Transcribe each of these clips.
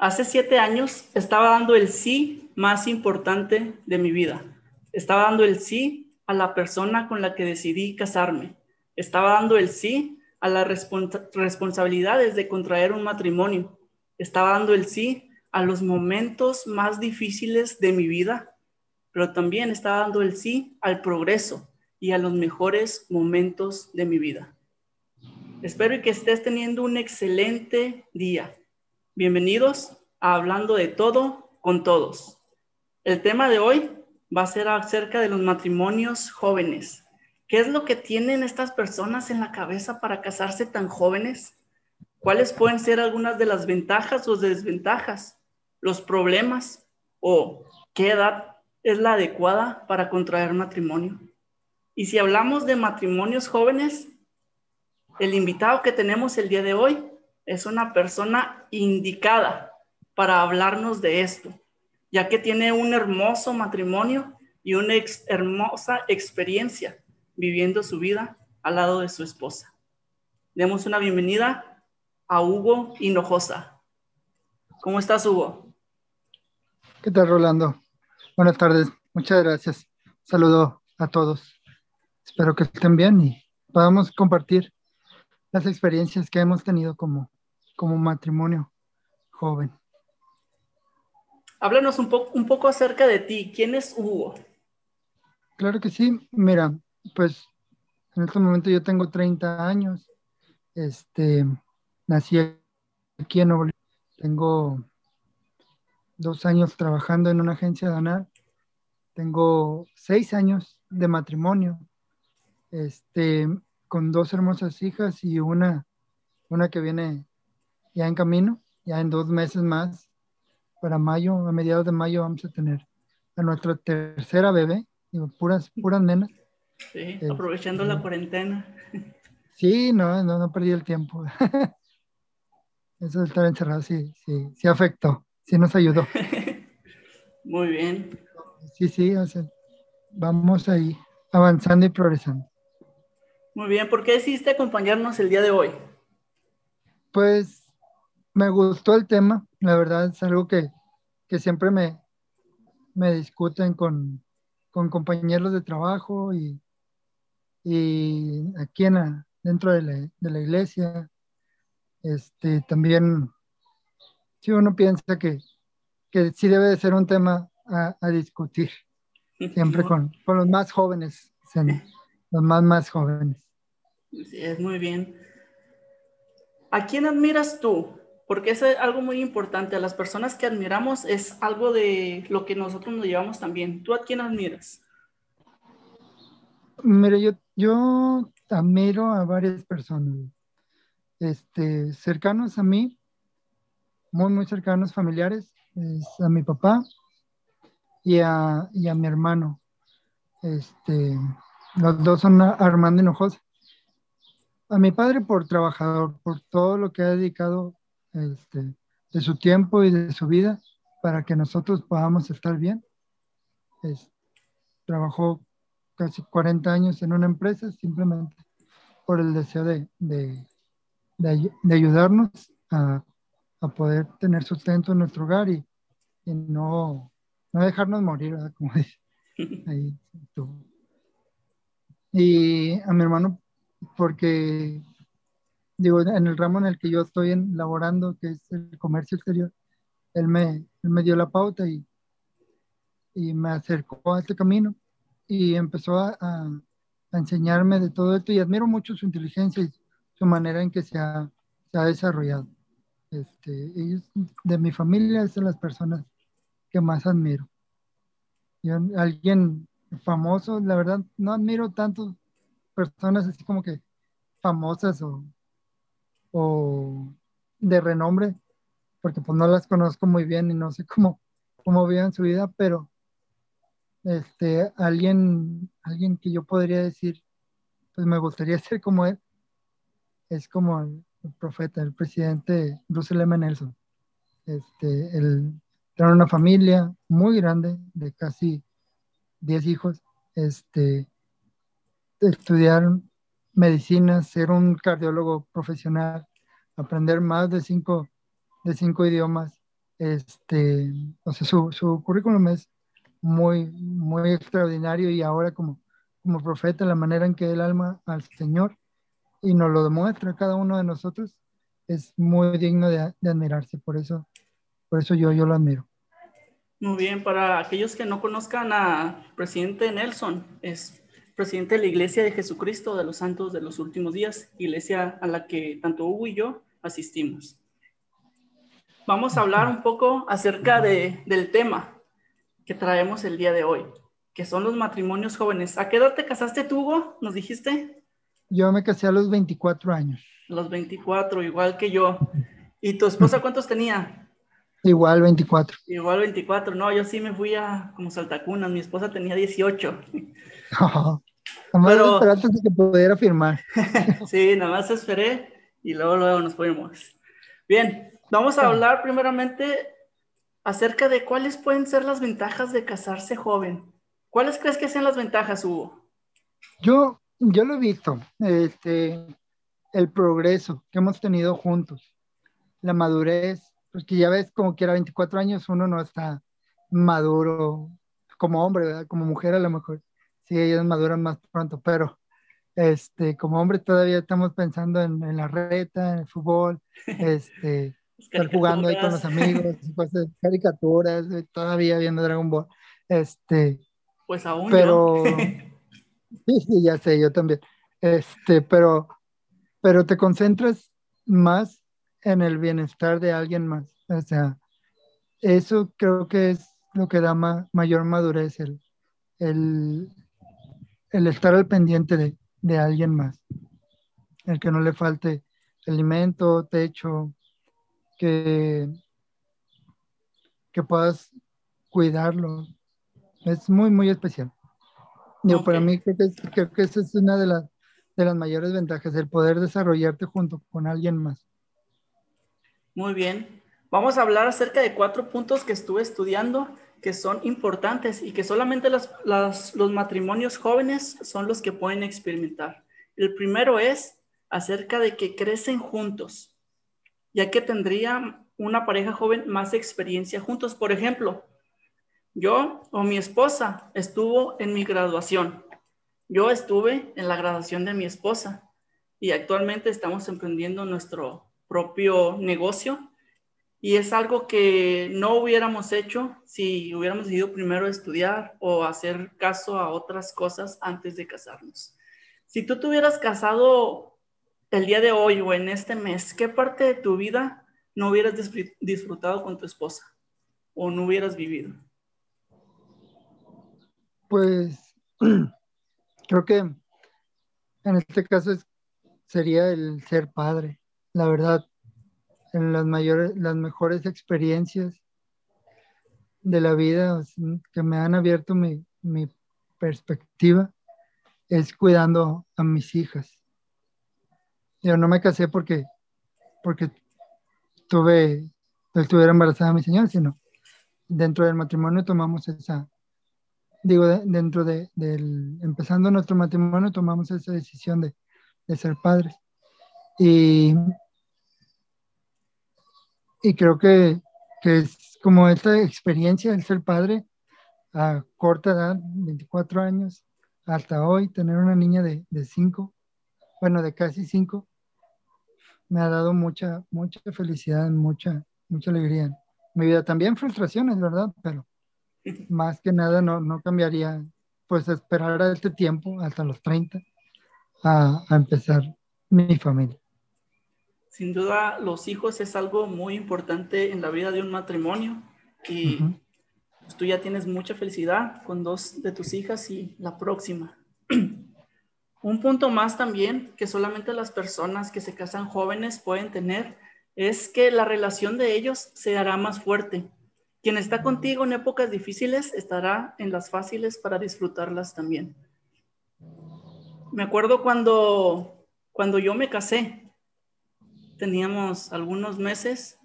Hace siete años estaba dando el sí más importante de mi vida. Estaba dando el sí a la persona con la que decidí casarme. Estaba dando el sí a las responsabilidades de contraer un matrimonio. Estaba dando el sí a los momentos más difíciles de mi vida, pero también estaba dando el sí al progreso y a los mejores momentos de mi vida. Espero que estés teniendo un excelente día. Bienvenidos Hablando de Todo con Todos. El tema de hoy va a ser acerca de los matrimonios jóvenes. ¿Qué es lo que tienen estas personas en la cabeza para casarse tan jóvenes? ¿Cuáles pueden ser algunas de las ventajas o desventajas, los problemas o qué edad es la adecuada para contraer matrimonio? Y si hablamos de matrimonios jóvenes, el invitado que tenemos el día de hoy es una persona indicada para hablarnos de esto, ya que tiene un hermoso matrimonio y una hermosa experiencia viviendo su vida al lado de su esposa. Demos una bienvenida a Hugo Hinojosa. ¿Cómo estás, Hugo? ¿Qué tal, Rolando? Buenas tardes. Muchas gracias. Saludo a todos. Espero que estén bien y podamos compartir las experiencias que hemos tenido como como matrimonio joven. Háblanos un, poco un poco acerca de ti. ¿Quién es Hugo? Claro que sí. Mira, pues en este momento yo tengo 30 años. Este, nací aquí en Nuevo Tengo dos años trabajando en una agencia de Tengo seis años de matrimonio. Este, con dos hermosas hijas y una, una que viene ya en camino, ya en dos meses más, para mayo, a mediados de mayo vamos a tener a nuestra tercera bebé, digo, puras, puras nenas. Sí, este, aprovechando la cuarentena. Sí, no, no, no perdí el tiempo. Eso de estar encerrado sí, sí, sí afectó, sí nos ayudó. Muy bien. Sí, sí, o sea, vamos ahí avanzando y progresando. Muy bien, ¿por qué decidiste acompañarnos el día de hoy? Pues me gustó el tema, la verdad es algo que, siempre me, me discuten con, compañeros de trabajo y, y aquí en dentro de la, iglesia. Este, también, si uno piensa que, que sí debe de ser un tema a, discutir, siempre con, los más jóvenes, los más, más jóvenes. Sí, es muy bien. ¿A quién admiras tú? Porque es algo muy importante. A las personas que admiramos es algo de lo que nosotros nos llevamos también. ¿Tú a quién admiras? Mire, yo, yo admiro a varias personas este, cercanos a mí, muy, muy cercanos, familiares, es a mi papá y a, y a mi hermano. Este, los dos son Armando Hinojosa. A mi padre por trabajador, por todo lo que ha dedicado este, de su tiempo y de su vida para que nosotros podamos estar bien. trabajó casi 40 años en una empresa simplemente por el deseo de, de, de, ayudarnos a, a, poder tener sustento en nuestro hogar y, y no, no, dejarnos morir, como dice. Ahí, y a mi hermano porque digo, en el ramo en el que yo estoy laborando, que es el comercio exterior, él me, me dio la pauta y, y, me acercó a este camino y empezó a, a, enseñarme de todo esto y admiro mucho su inteligencia y su manera en que se ha, se ha desarrollado. Este, ellos, de mi familia, son las personas que más admiro. Yo, alguien famoso, la verdad, no admiro tantas personas así como que famosas o o de renombre, porque pues no las conozco muy bien y no sé cómo, cómo viven su vida, pero este, alguien, alguien que yo podría decir, pues me gustaría ser como él, es como el, profeta, el presidente Russell M. Nelson. Este, él tiene una familia muy grande de casi 10 hijos, este, estudiaron medicina, ser un cardiólogo profesional, aprender más de cinco, de cinco idiomas, este, o sea, su, su currículum es muy, muy extraordinario y ahora como, como profeta, la manera en que él alma al Señor y nos lo demuestra cada uno de nosotros, es muy digno de, de admirarse. Por eso, por eso yo, yo lo admiro. Muy bien, para aquellos que no conozcan a presidente Nelson, es presidente de la Iglesia de Jesucristo de los Santos de los Últimos Días, iglesia a la que tanto Hugo y yo asistimos. Vamos a hablar un poco acerca de, del tema que traemos el día de hoy, que son los matrimonios jóvenes. ¿A qué edad te casaste tú, Hugo? ¿Nos dijiste? Yo me casé a los 24 años. Los 24, igual que yo. ¿Y tu esposa cuántos tenía? Igual 24. Igual 24. No, yo sí me fui a como saltacunas. Mi esposa tenía 18. Más antes de que pudiera firmar. sí, nada más esperé y luego, luego nos fuimos. Bien, vamos a hablar primeramente acerca de cuáles pueden ser las ventajas de casarse joven. ¿Cuáles crees que sean las ventajas, Hugo? Yo, yo lo he visto, este, el progreso que hemos tenido juntos, la madurez, porque ya ves como que era 24 años uno no está maduro como hombre, ¿verdad? Como mujer a lo mejor, sí, ellos maduran más pronto, pero este, como hombre todavía estamos pensando en, la reta, en el fútbol, este, estar jugando ahí con los amigos, cosas, caricaturas, todavía viendo Dragon Ball, este, pues aún pero, sí, sí, ya sé, yo también, este, pero, pero te concentras más en el bienestar de alguien más. O sea, eso creo que es lo que da mayor madurez, el, el, el, estar al pendiente de, de alguien más. El que no le falte alimento, techo, que, que puedas cuidarlo. Es muy, muy especial. Yo, Para mí creo que, creo que esa es una de las, de las mayores ventajas, el poder desarrollarte junto con alguien más. Muy bien. Vamos a hablar acerca de cuatro puntos que estuve estudiando que son importantes y que solamente los matrimonios jóvenes son los que pueden experimentar. El primero es acerca de que crecen juntos, ya que tendría una pareja joven más experiencia juntos. Por ejemplo, yo o mi esposa estuvo en mi graduación. Yo estuve en la graduación de mi esposa y actualmente estamos emprendiendo nuestro propio negocio y es algo que no hubiéramos hecho si hubiéramos decidido primero estudiar o hacer caso a otras cosas antes de casarnos. Si tú te hubieras casado el día de hoy o en este mes, ¿qué parte de tu vida no hubieras disfrutado con tu esposa o no hubieras vivido? Pues creo que en este caso sería el ser padre la verdad, en las mayores, las mejores experiencias de la vida que me han abierto mi, perspectiva es cuidando a mis hijas. Yo no me casé porque, porque tuve, estuviera embarazada mi señora, sino dentro del matrimonio tomamos esa, digo, dentro de, del, empezando nuestro matrimonio tomamos esa decisión de, de ser padres. Y y creo que, que, es como esta experiencia del ser padre a corta edad, 24 años, hasta hoy, tener una niña de 5, bueno, de casi 5, me ha dado mucha, mucha felicidad, mucha, mucha alegría mi vida. También frustraciones, ¿verdad? Pero más que nada no, no cambiaría, pues esperar a este tiempo, hasta los 30, a, a empezar mi familia. Sin duda, los hijos es algo muy importante en la vida de un matrimonio y pues, tú ya tienes mucha felicidad con dos de tus hijas y la próxima. un punto más también que solamente las personas que se casan jóvenes pueden tener es que la relación de ellos se hará más fuerte. Quien está contigo en épocas difíciles estará en las fáciles para disfrutarlas también. Me acuerdo cuando, cuando yo me casé, teníamos algunos meses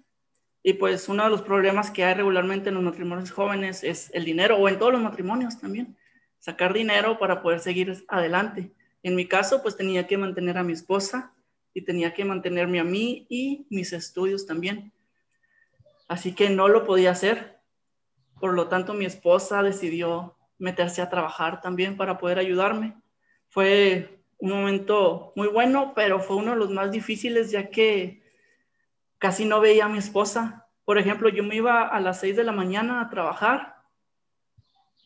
y pues uno de los problemas que hay regularmente en los matrimonios jóvenes es el dinero o en todos los matrimonios también, sacar dinero para poder seguir adelante. En mi caso pues tenía que mantener a mi esposa y tenía que mantenerme a mí y mis estudios también. así que no lo podía hacer. Por lo tanto, mi esposa decidió meterse a trabajar también para poder ayudarme. Fue un momento muy bueno, pero fue uno de los más difíciles ya que casi no veía a mi esposa. Por ejemplo, yo me iba a las 6 de la mañana a trabajar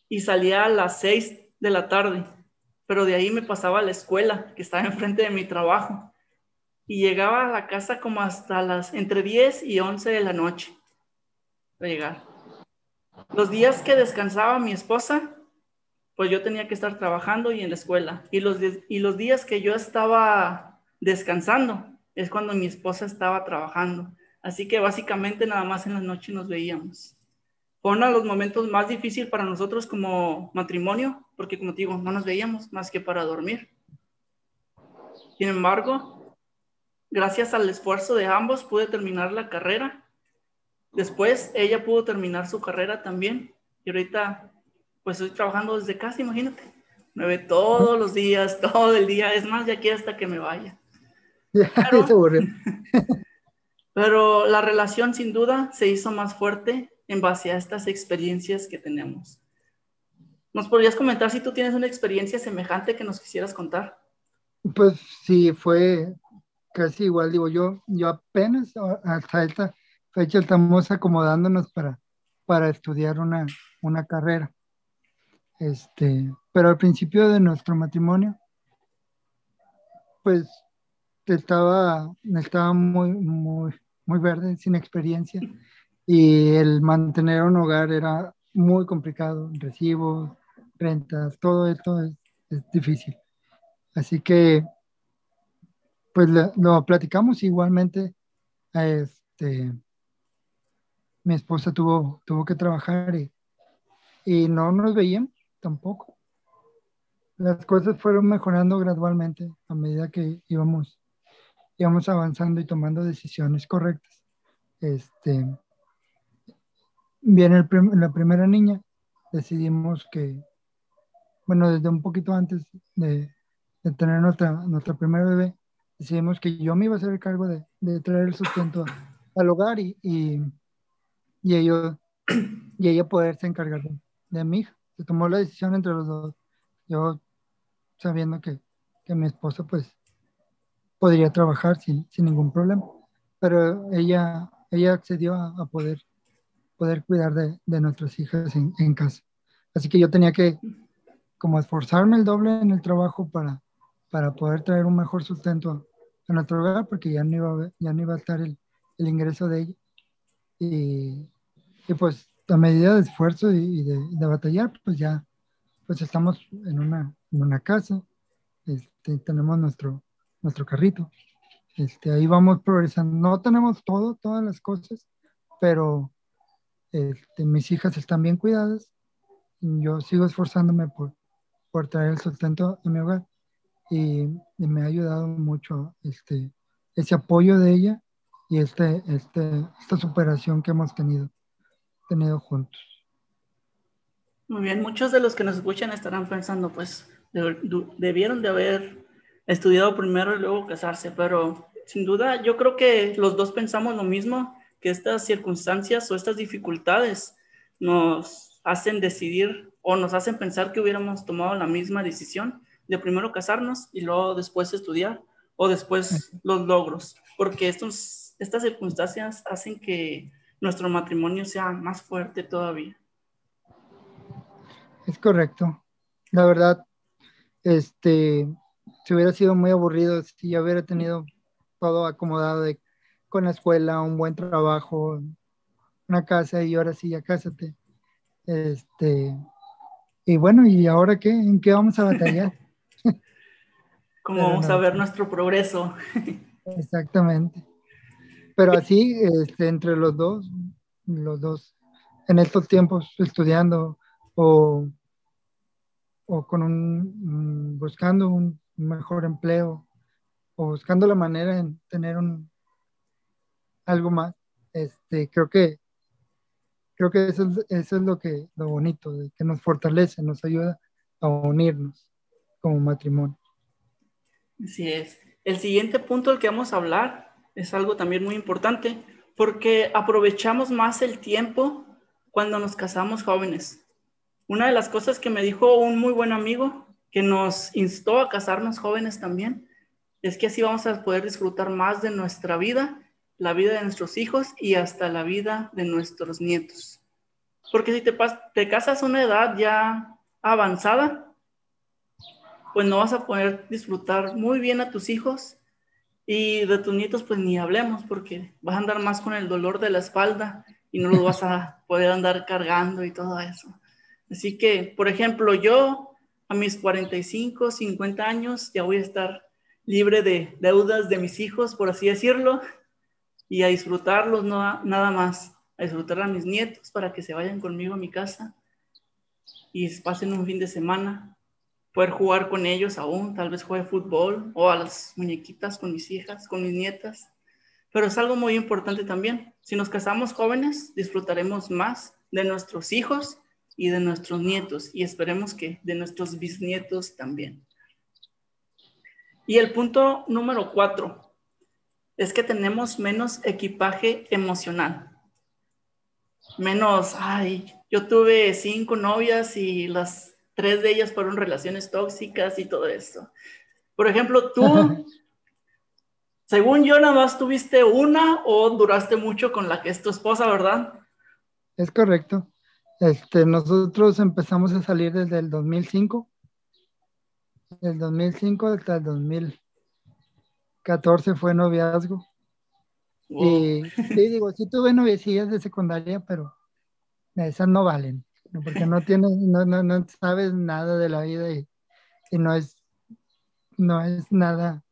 y salía a las 6 de la tarde, pero de ahí me pasaba a la escuela que estaba enfrente de mi trabajo y llegaba a la casa como hasta las entre 10 y 11 de la noche a llegar. Los días que descansaba mi esposa, pues yo tenía que estar trabajando y en la escuela. Y los, y los días que yo estaba descansando es cuando mi esposa estaba trabajando. Así que básicamente nada más en la noche nos veíamos. Fue uno de los momentos más difíciles para nosotros como matrimonio, porque como te digo, no nos veíamos más que para dormir. Sin embargo, gracias al esfuerzo de ambos pude terminar la carrera. Después ella pudo terminar su carrera también. Y ahorita pues estoy trabajando desde casa, imagínate. Me ve todos los días, todo el día. Es más, ya quiero hasta que me vaya. Pero, pero la relación sin duda se hizo más fuerte en base a estas experiencias que tenemos. ¿Nos podrías comentar si tú tienes una experiencia semejante que nos quisieras contar? Pues sí, fue casi igual, digo yo, yo apenas hasta esta fecha estamos acomodándonos para, para estudiar una, una carrera. Este, pero al principio de nuestro matrimonio, pues estaba, estaba muy, muy, muy verde, sin experiencia, y el mantener un hogar era muy complicado, recibos, rentas, todo esto es, difícil. Así que, pues lo, platicamos igualmente. Este, mi esposa tuvo, tuvo que trabajar y, y no nos veíamos tampoco. Las cosas fueron mejorando gradualmente a medida que íbamos, íbamos avanzando y tomando decisiones correctas. Este, viene la primera niña, decidimos que, bueno, desde un poquito antes de, tener nuestra, nuestra primera bebé, decidimos que yo me iba a hacer el cargo de, traer el sustento al hogar y, y, y, ellos, y ella poderse encargar de, de mi hija se tomó la decisión entre los dos. Yo sabiendo que, que mi esposa pues podría trabajar sin, sin, ningún problema, pero ella, ella accedió a, poder, poder cuidar de, de nuestras hijas en, en, casa. Así que yo tenía que como esforzarme el doble en el trabajo para, para poder traer un mejor sustento a nuestro hogar, porque ya no iba a, ya no iba a estar el, el ingreso de ella. Y, y pues a medida de esfuerzo y, de, batallar, pues ya pues estamos en una, en una casa, este, tenemos nuestro, nuestro carrito, este, ahí vamos progresando. No tenemos todo, todas las cosas, pero este, mis hijas están bien cuidadas. Yo sigo esforzándome por, por traer el sustento a mi hogar y, y, me ha ayudado mucho este, ese apoyo de ella y este, este, esta superación que hemos tenido tenido juntos. Muy bien, muchos de los que nos escuchan estarán pensando, pues debieron de haber estudiado primero y luego casarse, pero sin duda yo creo que los dos pensamos lo mismo, que estas circunstancias o estas dificultades nos hacen decidir o nos hacen pensar que hubiéramos tomado la misma decisión de primero casarnos y luego después estudiar o después los logros, porque estos, estas circunstancias hacen que nuestro matrimonio sea más fuerte todavía. Es correcto. La verdad, este, se hubiera sido muy aburrido si yo hubiera tenido todo acomodado de, con la escuela, un buen trabajo, una casa y ahora sí ya cásate. Este, y bueno, ¿y ahora qué? ¿En qué vamos a batallar? ¿Cómo vamos a ver nuestro progreso? Exactamente. Pero así, este, entre los dos, los dos, en estos tiempos estudiando o, o con un, mm, buscando un mejor empleo o buscando la manera en tener un, algo más, este, creo que creo que eso es, eso es lo que lo bonito, de que nos fortalece, nos ayuda a unirnos como matrimonio. Así es. El siguiente punto del que vamos a hablar es algo también muy importante Porque aprovechamos más el tiempo cuando nos casamos jóvenes. Una de las cosas que me dijo un muy buen amigo que nos instó a casarnos jóvenes también es que así vamos a poder disfrutar más de nuestra vida, la vida de nuestros hijos y hasta la vida de nuestros nietos. Porque si te, te casas a una edad ya avanzada, pues no vas a poder disfrutar muy bien a tus hijos y de tus nietos pues ni hablemos porque vas a andar más con el dolor de la espalda y no los vas a poder andar cargando y todo eso. Así que, por ejemplo, yo a mis 45, 50 años ya voy a estar libre de deudas de mis hijos, por así decirlo, y a disfrutarlos no, nada más, a disfrutar a mis nietos para que se vayan conmigo a mi casa y pasen un fin de semana, poder jugar con ellos aún, tal vez juegue fútbol o a las muñequitas con mis hijas, con mis nietas. Pero es algo muy importante también. Si nos casamos jóvenes, disfrutaremos más de nuestros hijos y de nuestros nietos y esperemos que de nuestros bisnietos también. Y el punto número cuatro es que tenemos menos equipaje emocional. Menos, ay, yo tuve cinco novias y las tres de ellas fueron relaciones tóxicas y todo eso. Por ejemplo, tú, según yo, nada más tuviste una o duraste mucho con la que es tu esposa, ¿verdad? Es correcto. Este, nosotros empezamos a salir desde el 2005. Del 2005 hasta el 2014 fue noviazgo. Y sí, digo, sí tuve noviecillas de secundaria, pero esas no valen, porque no tienes, no, no, no sabes nada de la vida y, y, no es, no es nada,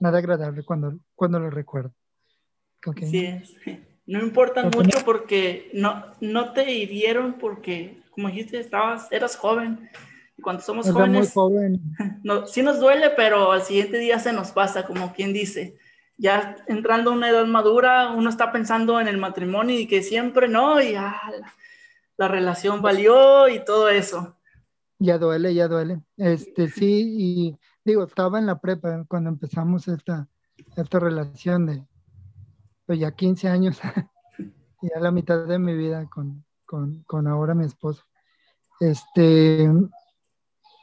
nada agradable cuando, cuando lo recuerdo. Sí es. No importan mucho porque no, no te hirieron porque, como dijiste, estabas, eras joven. Y cuando somos jóvenes, no, sí nos duele, pero al siguiente día se nos pasa, como quien dice. Ya entrando a una edad madura, uno está pensando en el matrimonio y que siempre no, y ya la, la relación valió y todo eso. Ya duele, ya duele. Este, sí, y digo, estaba en la prepa cuando empezamos esta, esta relación de, pues ya 15 años, ya la mitad de mi vida con, con, con, ahora mi esposo. Este,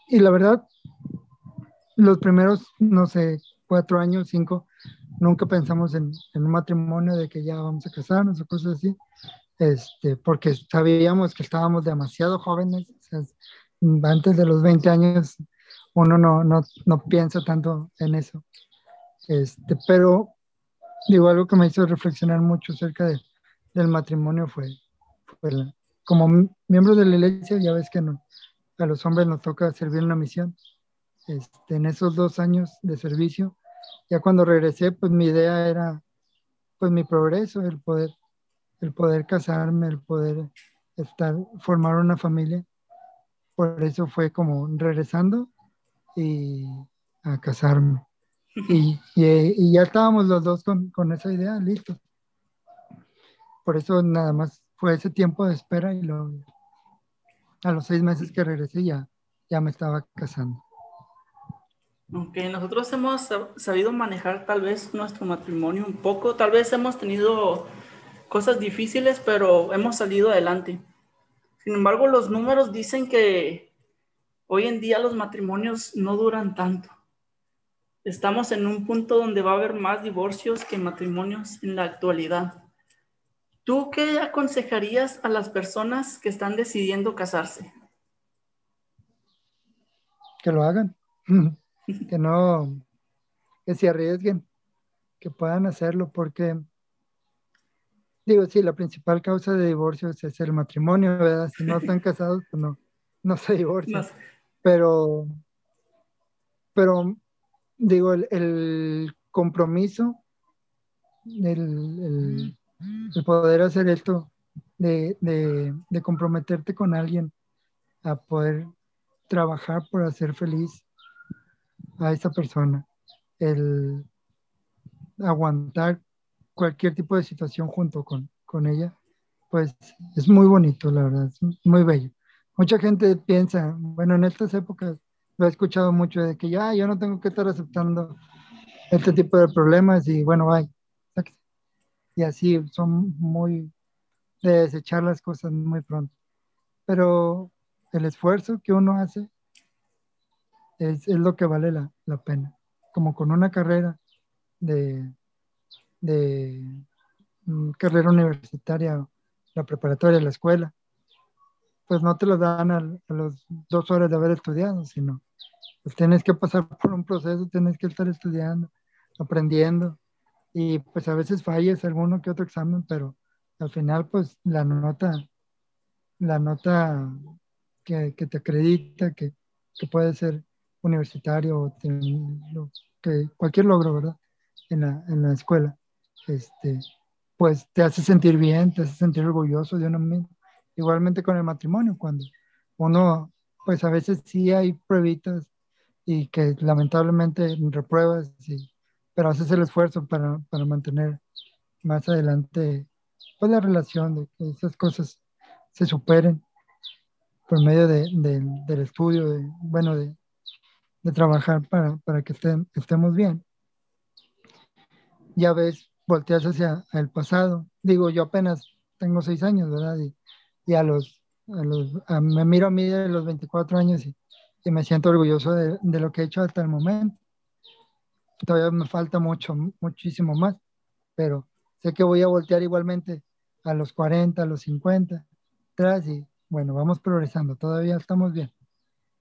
y la verdad, los primeros, no sé, cuatro años, cinco, nunca pensamos en, en un matrimonio de que ya vamos a casarnos o cosas así, este, porque sabíamos que estábamos demasiado jóvenes, antes de los 20 años uno no, no, no piensa tanto en eso. Este, pero digo, algo que me hizo reflexionar mucho acerca de, del matrimonio fue, como miembro de la iglesia, ya ves que no, a los hombres nos toca servir una misión. Este, en esos dos años de servicio, ya cuando regresé, pues mi idea era, pues mi progreso, el poder, el poder casarme, el poder estar, formar una familia. Por eso fue como regresando y a casarme. Y, y, ya estábamos los dos con, con, esa idea, listo. Por eso nada más fue ese tiempo de espera y lo, a los seis meses que regresé ya, ya me estaba casando. Ok, nosotros hemos sabido manejar tal vez nuestro matrimonio un poco, tal vez hemos tenido cosas difíciles, pero hemos salido adelante. Sin embargo, los números dicen que hoy en día los matrimonios no duran tanto estamos en un punto donde va a haber más divorcios que matrimonios en la actualidad. ¿Tú qué aconsejarías a las personas que están decidiendo casarse? Que lo hagan, que no, que se arriesguen, que puedan hacerlo, porque digo, sí, la principal causa de divorcios es el matrimonio, ¿verdad? Si no están casados, pues no, no se divorcian. Pero, pero digo, el, compromiso, el, poder hacer esto, de, comprometerte con alguien a poder trabajar por hacer feliz a esa persona, el aguantar cualquier tipo de situación junto con, con ella, pues es muy bonito, la verdad, es muy bello. Mucha gente piensa, bueno, en estas épocas lo he escuchado mucho de que ya yo no tengo que estar aceptando este tipo de problemas y bueno, bye. y así son muy de desechar las cosas muy pronto. Pero el esfuerzo que uno hace es, lo que vale la, pena. Como con una carrera de, de mm, carrera universitaria, la preparatoria, la escuela, pues no te lo dan a, a las dos horas de haber estudiado, sino pues tienes que pasar por un proceso, tienes que estar estudiando, aprendiendo, y pues a veces falles alguno que otro examen, pero al final pues la nota, la nota que, te acredita, que, puede ser universitario o que cualquier logro, ¿verdad? En la, en la escuela, este, pues te hace sentir bien, te hace sentir orgulloso de uno mismo. Igualmente con el matrimonio, cuando uno, pues a veces sí hay pruebitas y que lamentablemente repruebas, pero haces el esfuerzo para, para mantener más adelante pues la relación, de que esas cosas se superen por medio de, del estudio, de, bueno, de, trabajar para, para que estén, estemos bien. Ya ves, volteas hacia el pasado. Digo, yo apenas tengo seis años, ¿verdad? Y, y a los, a los me miro a mí de los 24 años y, y me siento orgulloso de, de, lo que he hecho hasta el momento. Todavía me falta mucho, muchísimo más, pero sé que voy a voltear igualmente a los 40, a los 50, atrás y bueno, vamos progresando, todavía estamos bien.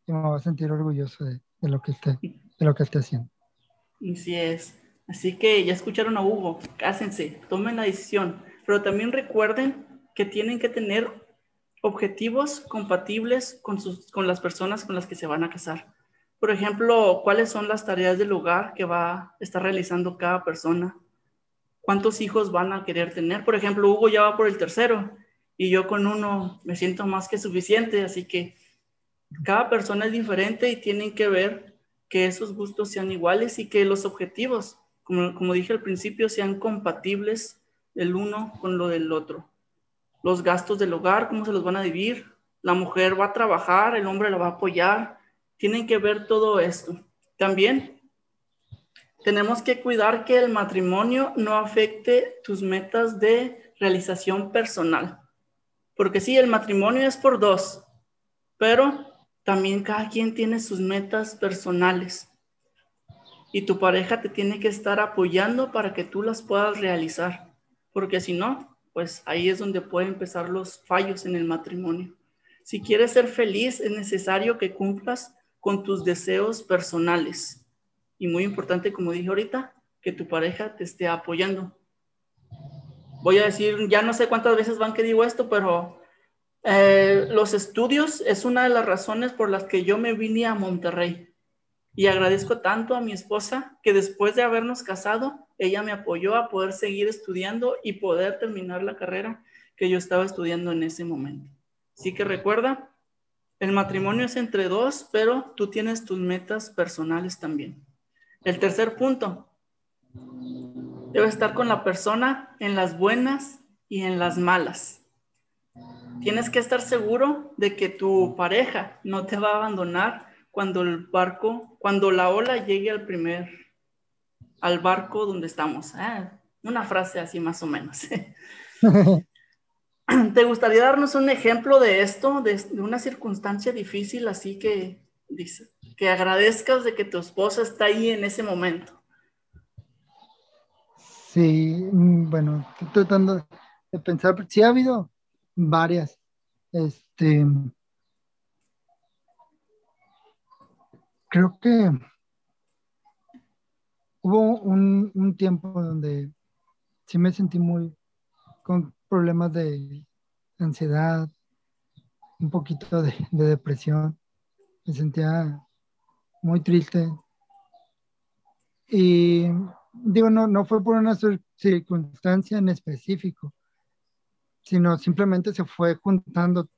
Y me voy a sentir orgulloso de, de lo que esté, de lo que esté haciendo. Así es. Así que ya escucharon a Hugo, cásense, tomen la decisión, pero también recuerden que tienen que tener objetivos compatibles con, sus, con las personas con las que se van a casar. Por ejemplo, cuáles son las tareas del hogar que va a estar realizando cada persona. ¿Cuántos hijos van a querer tener? Por ejemplo, Hugo ya va por el tercero y yo con uno me siento más que suficiente, así que cada persona es diferente y tienen que ver que esos gustos sean iguales y que los objetivos, como, dije al principio, sean compatibles el uno con lo del otro. Los gastos del hogar, cómo se los van a dividir. La mujer va a trabajar, el hombre la va a apoyar. Tienen que ver todo esto. También tenemos que cuidar que el matrimonio no afecte tus metas de realización personal. Porque sí, el matrimonio es por dos, pero también cada quien tiene sus metas personales. Y tu pareja te tiene que estar apoyando para que tú las puedas realizar. Porque si no, pues ahí es donde pueden empezar los fallos en el matrimonio. Si quieres ser feliz, es necesario que cumplas con tus deseos personales. Y muy importante, como dije ahorita, que tu pareja te esté apoyando voy a decir, ya no sé cuántas veces van que digo esto, pero eh, los estudios es una de las razones por las que yo me vine a Monterrey. Y agradezco tanto a mi esposa que después de habernos casado, ella me apoyó a poder seguir estudiando y poder terminar la carrera que yo estaba estudiando en ese momento. Así que recuerda, el matrimonio es entre dos, pero tú tienes tus metas personales también. El tercer punto, Debe estar con la persona en las buenas y en las malas. Tienes que estar seguro de que tu pareja no te va a abandonar cuando el barco, cuando la ola llegue al primer, al barco donde estamos. Ah, una frase así más o menos. ¿Te gustaría darnos un ejemplo de esto, de, de una circunstancia difícil así que, que agradezcas de que tu esposa está ahí en ese momento? Sí, mm, bueno, estoy tratando de pensar, sí ha habido varias. Este, creo que hubo un, tiempo donde sí me sentí muy con problemas de ansiedad, un poquito de, de depresión. Me sentía muy triste. Y digo, no, no fue por una circunstancia en específico, sino simplemente se fue juntando,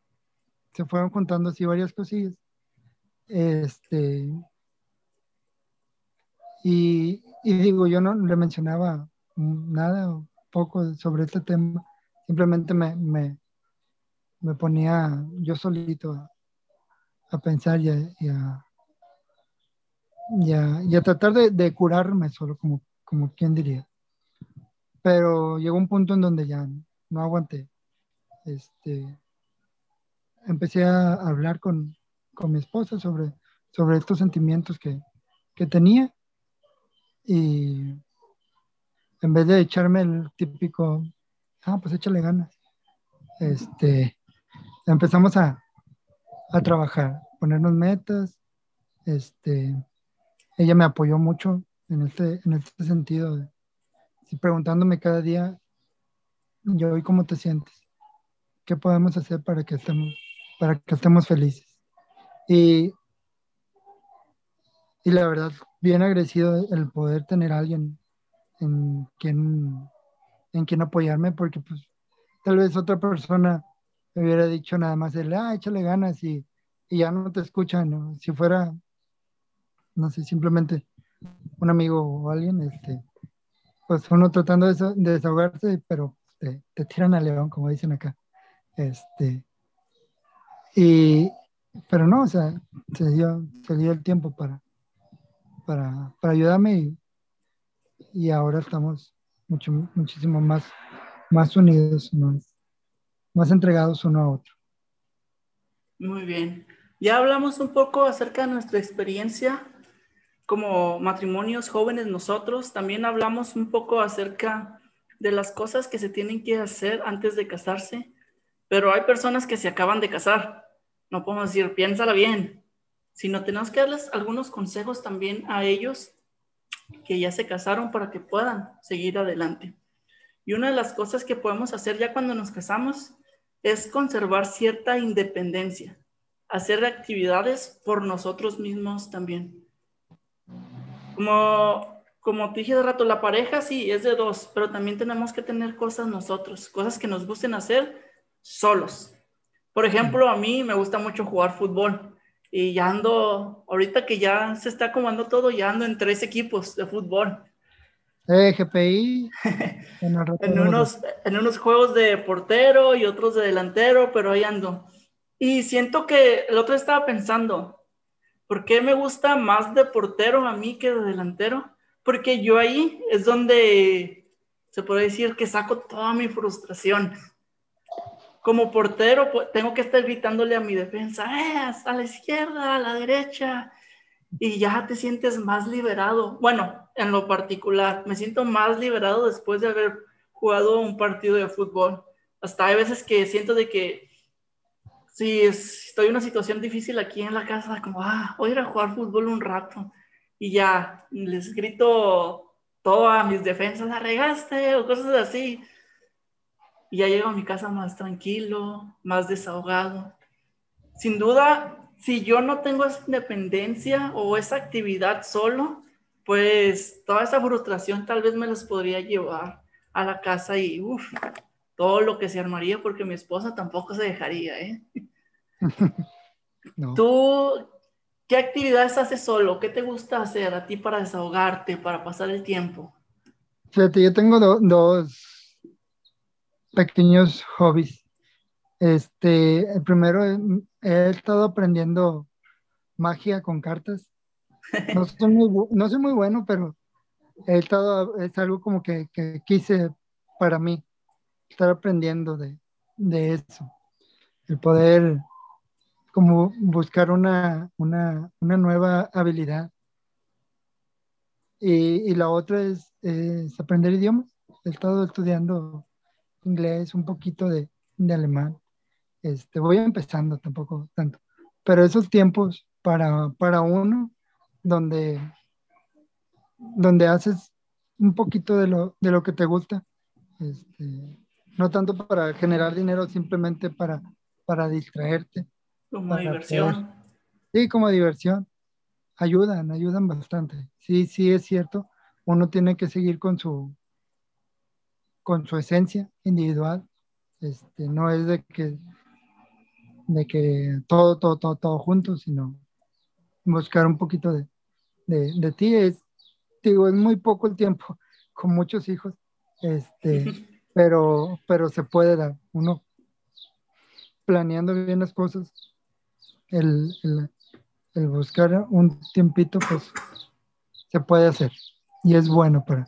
se fueron juntando así varias cosillas. Este, y, digo, yo no le mencionaba nada poco sobre este tema, simplemente me, me, me ponía yo solito a, pensar y a, y a, tratar de, de curarme solo como como quien diría. pero llegó un punto en donde ya no aguanté. Este, empecé a hablar con, con mi esposa sobre, sobre estos sentimientos que, que tenía y en vez de echarme el típico, ah, pues échale ganas, este, empezamos a, a trabajar, ponernos metas, este, ella me apoyó mucho en este, en este sentido, preguntándome cada día, yo hoy cómo te sientes, qué podemos hacer para que estemos, para que estemos felices. Y, y la verdad, bien agradecido el poder tener a alguien en quien, en quien apoyarme, porque pues tal vez otra persona me hubiera dicho nada más, el, ah, échale ganas y, ya no te escuchan, si fuera, no sé, simplemente un amigo o alguien, este, pues uno tratando de, desahogarse, pero te, te, tiran al león, como dicen acá. Este, y, pero no, o sea, se dio, el tiempo para, para, para ayudarme y, y, ahora estamos mucho, muchísimo más, más unidos, más, más entregados uno a otro. Muy bien. Ya hablamos un poco acerca de nuestra experiencia como matrimonios jóvenes nosotros. También hablamos un poco acerca de las cosas que se tienen que hacer antes de casarse. Pero hay personas que se acaban de casar. No podemos decir, piénsala bien, sino tenemos que darles algunos consejos también a ellos que ya se casaron para que puedan seguir adelante. Y una de las cosas que podemos hacer ya cuando nos casamos es conservar cierta independencia, hacer actividades por nosotros mismos también. Como, como te dije de rato, la pareja sí es de dos, pero también tenemos que tener cosas nosotros, cosas que nos gusten hacer solos. Por ejemplo, a mí me gusta mucho jugar fútbol y ya ando, ahorita que ya se está acomodando todo, ya ando en tres equipos de fútbol. Eh, GPI. en, unos, en unos juegos de portero y otros de delantero, pero ahí ando. Y siento que el otro estaba pensando, ¿por qué me gusta más de portero a mí que de delantero? Porque yo ahí es donde se puede decir que saco toda mi frustración. Como portero pues, tengo que estar gritándole a mi defensa, eh, a la izquierda, a la derecha, y ya te sientes más liberado. Bueno, en lo particular, me siento más liberado después de haber jugado un partido de fútbol. Hasta hay veces que siento de que si estoy en una situación difícil aquí en la casa, como, ah, voy a ir a jugar fútbol un rato. Y ya les grito todo a mis defensas, la regaste o cosas así. Y ya llego a mi casa más tranquilo, más desahogado. Sin duda, si yo no tengo esa independencia o esa actividad solo, pues toda esa frustración tal vez me las podría llevar a la casa y uff, todo lo que se armaría porque mi esposa tampoco se dejaría, ¿eh? ¿Tú qué actividades haces solo? ¿Qué te gusta hacer a ti para desahogarte, para pasar el tiempo? Fíjate, yo tengo dos pequeños hobbies. Este, el primero he estado aprendiendo magia con cartas. No soy muy, no soy muy bueno, pero he estado, es algo como que, que quise para mí, estar aprendiendo de, de, eso. El poder como buscar una, una, una nueva habilidad. Y, y la otra es, es, aprender idiomas. He estado estudiando inglés, un poquito de, de alemán. Este, voy empezando tampoco tanto, pero esos tiempos para, para uno donde, donde haces un poquito de lo, de lo que te gusta, este, no tanto para generar dinero, simplemente para, para distraerte. Como diversión. sí, como diversión. Ayudan, ayudan bastante. Sí, sí es cierto. Uno tiene que seguir con su, con su esencia individual. Este, no es de que de que todo, todo, todo, todo junto, sino buscar un poquito de, de, de ti. Es, digo, es muy poco el tiempo con muchos hijos, este, pero, pero se puede dar. Uno planeando bien las cosas, el, el, el buscar un tiempito, pues se puede hacer y es bueno para,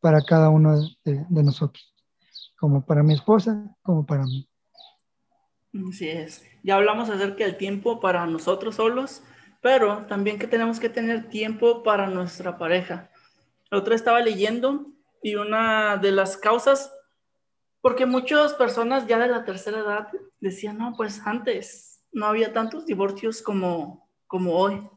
para cada uno de, nosotros, como para mi esposa, como para mí. Así es. Ya hablamos acerca del tiempo para nosotros solos, pero también que tenemos que tener tiempo para nuestra pareja. La otra estaba leyendo y una de las causas, porque muchas personas ya de la tercera edad decían, no, pues antes no había tantos divorcios como, como hoy,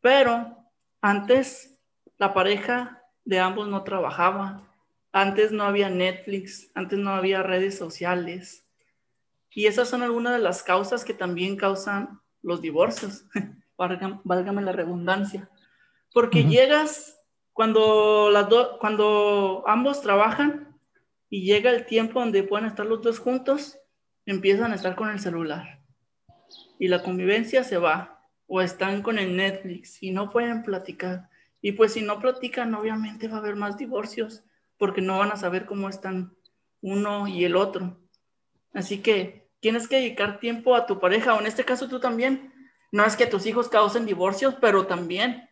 pero antes la pareja de ambos no trabajaba, antes no había Netflix, antes no había redes sociales. Y esas son algunas de las causas que también causan los divorcios, válgame la redundancia. Porque llegas cuando, las cuando ambos trabajan y llega el tiempo donde pueden estar los dos juntos, empiezan a estar con el celular. Y la convivencia se va. O están con el Netflix y no pueden platicar. Y pues si no platican, obviamente va a haber más divorcios porque no van a saber cómo están uno y el otro. Así que tienes que dedicar tiempo a tu pareja, o en este caso tú también. No es que tus hijos causen divorcios, pero también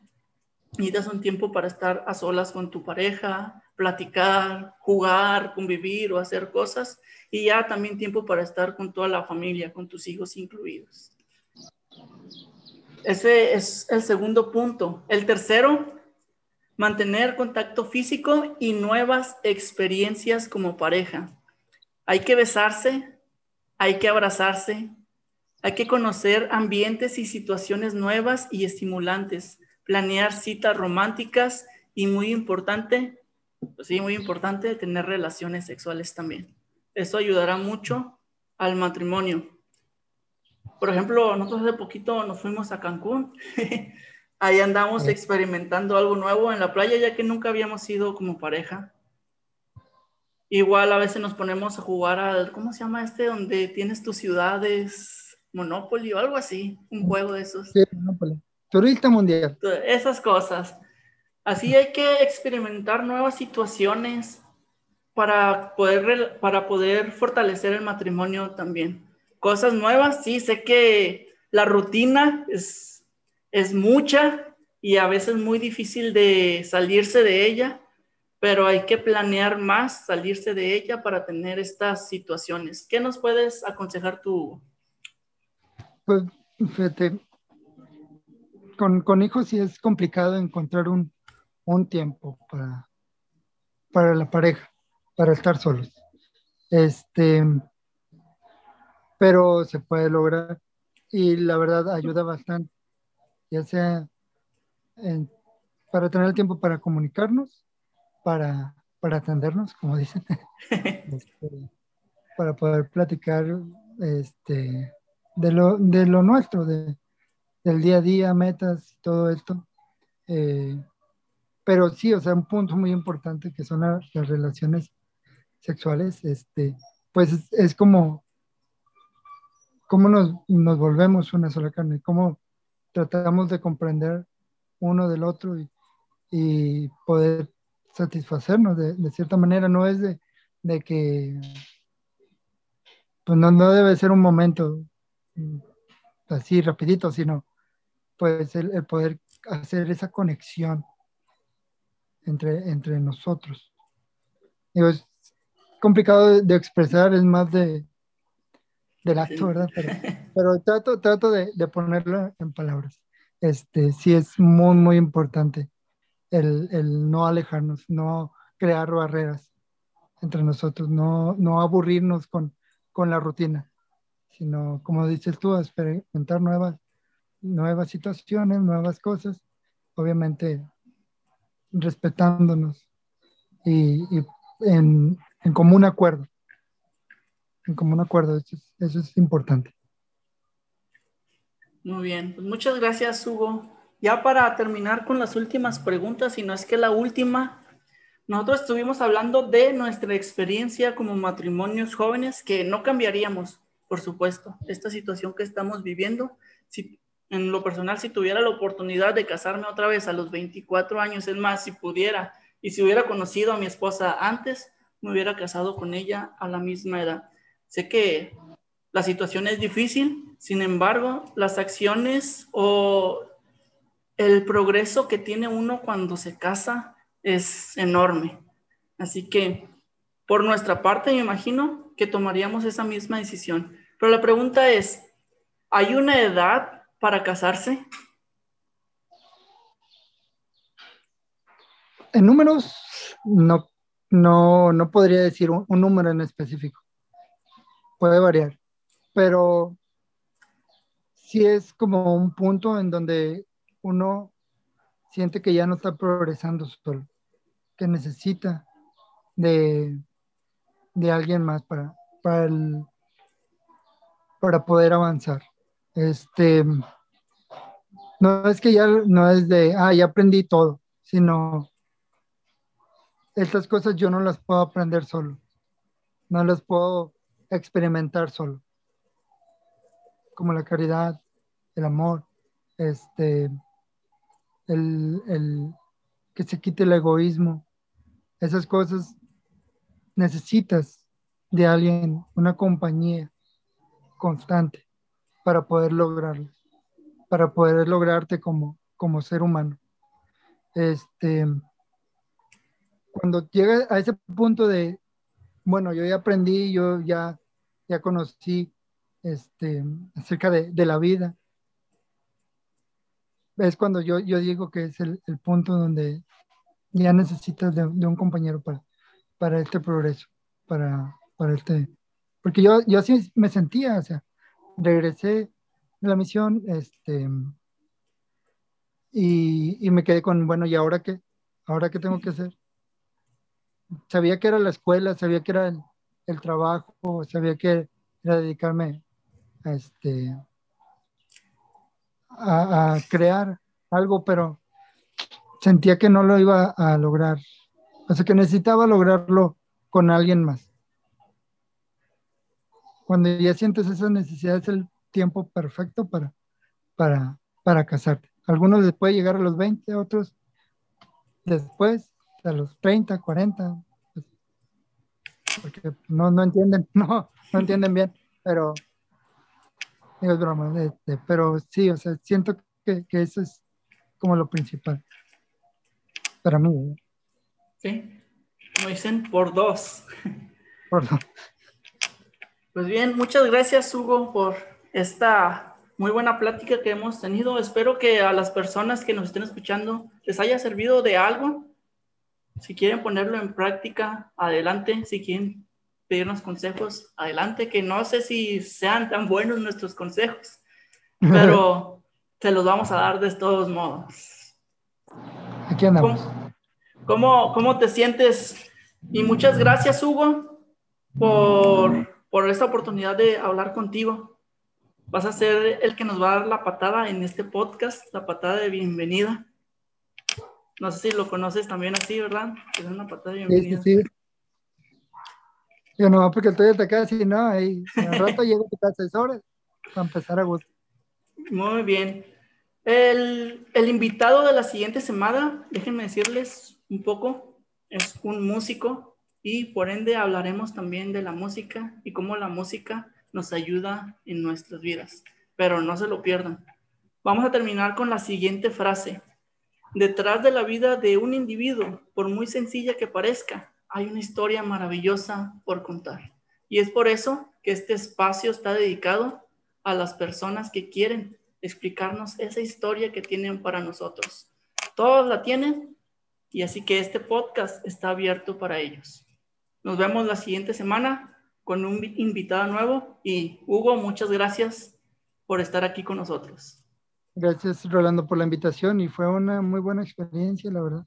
necesitas un tiempo para estar a solas con tu pareja, platicar, jugar, convivir o hacer cosas. Y ya también tiempo para estar con toda la familia, con tus hijos incluidos. Ese es el segundo punto. El tercero, mantener contacto físico y nuevas experiencias como pareja. Hay que besarse, hay que abrazarse, hay que conocer ambientes y situaciones nuevas y estimulantes, planear citas románticas y muy importante, pues sí, muy importante, tener relaciones sexuales también. Eso ayudará mucho al matrimonio. Por ejemplo, nosotros hace poquito nos fuimos a Cancún Ahí andamos experimentando algo nuevo en la playa, ya que nunca habíamos ido como pareja. Igual a veces nos ponemos a jugar al, ¿cómo se llama este? Donde tienes tus ciudades, Monopoly o algo así, un juego de esos. Sí, Monopoly. Turista mundial. Esas cosas. Así hay que experimentar nuevas situaciones para poder, para poder fortalecer el matrimonio también. Cosas nuevas, sí, sé que la rutina es es mucha y a veces muy difícil de salirse de ella, pero hay que planear más salirse de ella para tener estas situaciones. ¿Qué nos puedes aconsejar tú? Pues, fíjate, con, hijos sí es complicado encontrar un, tiempo para, para la pareja, para estar solos. Este, pero se puede lograr y la verdad ayuda bastante ya sea para tener el tiempo para comunicarnos, para, para atendernos, como dicen, este, para poder platicar este, de, lo, de lo nuestro, de, del día a día, metas, todo esto. Eh, pero sí, o sea, un punto muy importante que son las, relaciones sexuales, este, pues es, como cómo nos, nos, volvemos una sola carne, cómo tratamos de comprender uno del otro y, poder satisfacernos de, cierta manera. No es de, que, pues no, no, debe ser un momento así rapidito, sino pues el, poder hacer esa conexión entre, entre nosotros. es complicado de expresar, es más de, del acto, ¿verdad? Pero, trato, trato de, ponerlo en palabras. Este, sí es muy, muy importante el, no alejarnos, no crear barreras entre nosotros, no, no aburrirnos con, con la rutina, sino, como dices tú, experimentar nuevas, nuevas situaciones, nuevas cosas, obviamente respetándonos y, en, en común acuerdo en común acuerdo. Eso es, importante. Muy bien, pues muchas gracias, Hugo. Ya para terminar con las últimas preguntas, si no es que la última, nosotros estuvimos hablando de nuestra experiencia como matrimonios jóvenes, que no cambiaríamos, por supuesto, esta situación que estamos viviendo. Si, en lo personal, si tuviera la oportunidad de casarme otra vez a los 24 años, es más, si pudiera, y si hubiera conocido a mi esposa antes, me hubiera casado con ella a la misma edad. Sé que la situación es difícil, sin embargo, las acciones o el progreso que tiene uno cuando se casa es enorme. Así que, por nuestra parte, me imagino que tomaríamos esa misma decisión. Pero la pregunta es, ¿hay una edad para casarse? En números, no, no, no podría decir un, un número en específico. Puede variar, pero sí es como un punto en donde uno siente que ya no está progresando solo, que necesita de, de alguien más para, para, para poder avanzar. Este, no es que ya no es de, ah, ya aprendí todo, sino estas cosas yo no las puedo aprender solo, no las puedo experimentar solo, como la caridad, el amor, este, el, el que se quite el egoísmo, esas cosas necesitas de alguien, una compañía constante para poder lograrlo, para poder lograrte como, como ser humano. Este, cuando llega a ese punto de, bueno, yo ya aprendí, yo ya, ya conocí este, acerca de, de la vida, es cuando yo, yo digo que es el, el punto donde ya necesitas de, un compañero para, para este progreso, para, para este, porque yo, yo así me sentía, o sea, regresé de la misión, este, y, y me quedé con, bueno, ¿y ahora qué? ¿Ahora qué tengo que hacer? Sabía que era la escuela, sabía que era el, trabajo, sabía que era dedicarme a este, a, crear algo, pero sentía que no lo iba a lograr. O sea, que necesitaba lograrlo con alguien más. Cuando ya sientes esa necesidad es el tiempo perfecto para, para, para casarte. Algunos les puede llegar a los 20, otros después, a los 30, 40, pues, porque no, no entienden, no, no entienden bien, pero es broma, este, pero sí, o sea, siento que, que, eso es como lo principal para mí. ¿eh? Sí, como dicen, por dos. Por dos. Pues bien, muchas gracias Hugo por esta muy buena plática que hemos tenido. Espero que a las personas que nos estén escuchando les haya servido de algo. Si quieren ponerlo en práctica, adelante. Si quieren pedirnos consejos, adelante, que no sé si sean tan buenos nuestros consejos, pero te los vamos a dar de todos modos. Aquí andamos. ¿Cómo, cómo, te sientes? Y muchas gracias, Hugo, por, por esta oportunidad de hablar contigo. Vas a ser el que nos va a dar la patada en este podcast, la patada de bienvenida. No sé si lo conoces también así, ¿verdad? Es una patada de bienvenida. Sí, sí, sí. Yo no, porque estoy hasta casi, no, ahí, al rato llego a tu casa, es hora para empezar a gusto. Muy bien. El, el, invitado de la siguiente semana, déjenme decirles un poco, es un músico y por ende hablaremos también de la música y cómo la música nos ayuda en nuestras vidas. Pero no se lo pierdan. Vamos a terminar con la siguiente frase. Detrás de la vida de un individuo, por muy sencilla que parezca, hay una historia maravillosa por contar. Y es por eso que este espacio está dedicado a las personas que quieren explicarnos esa historia que tienen para nosotros. Todos la tienen y así que este podcast está abierto para ellos. Nos vemos la siguiente semana con un invitado nuevo y Hugo, muchas gracias por estar aquí con nosotros. Gracias Rolando por la invitación y fue una muy buena experiencia, la verdad.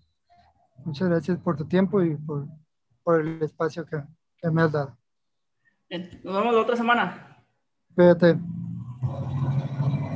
Muchas gracias por tu tiempo y por por el espacio que, que me has dado. Nos vemos la otra semana. Cuídate.